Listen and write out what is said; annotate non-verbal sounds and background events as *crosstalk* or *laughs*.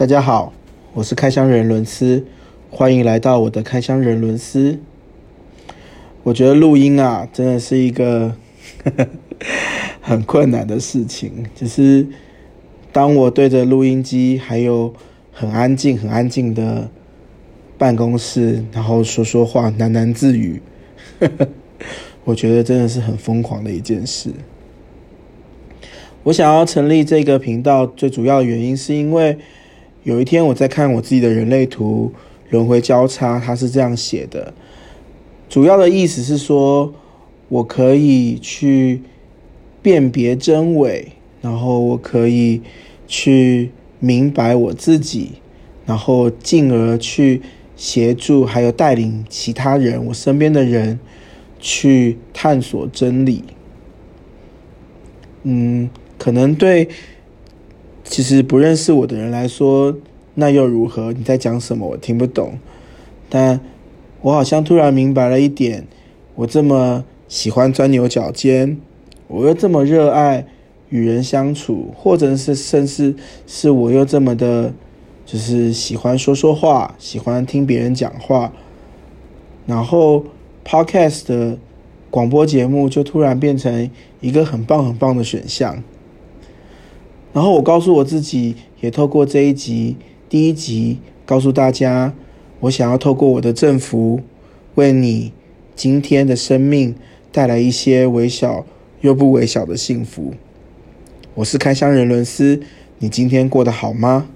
大家好，我是开箱人伦斯，欢迎来到我的开箱人伦斯。我觉得录音啊，真的是一个 *laughs* 很困难的事情。就是当我对着录音机，还有很安静、很安静的办公室，然后说说话、喃喃自语，*laughs* 我觉得真的是很疯狂的一件事。我想要成立这个频道，最主要的原因是因为有一天我在看我自己的人类图轮回交叉，它是这样写的。主要的意思是说，我可以去辨别真伪，然后我可以去明白我自己，然后进而去协助还有带领其他人，我身边的人去探索真理。嗯。可能对其实不认识我的人来说，那又如何？你在讲什么？我听不懂。但我好像突然明白了一点：我这么喜欢钻牛角尖，我又这么热爱与人相处，或者是甚至是我又这么的，就是喜欢说说话，喜欢听别人讲话，然后 podcast 的广播节目就突然变成一个很棒很棒的选项。然后我告诉我自己，也透过这一集第一集，告诉大家，我想要透过我的政福，为你今天的生命带来一些微小又不微小的幸福。我是开箱人伦斯，你今天过得好吗？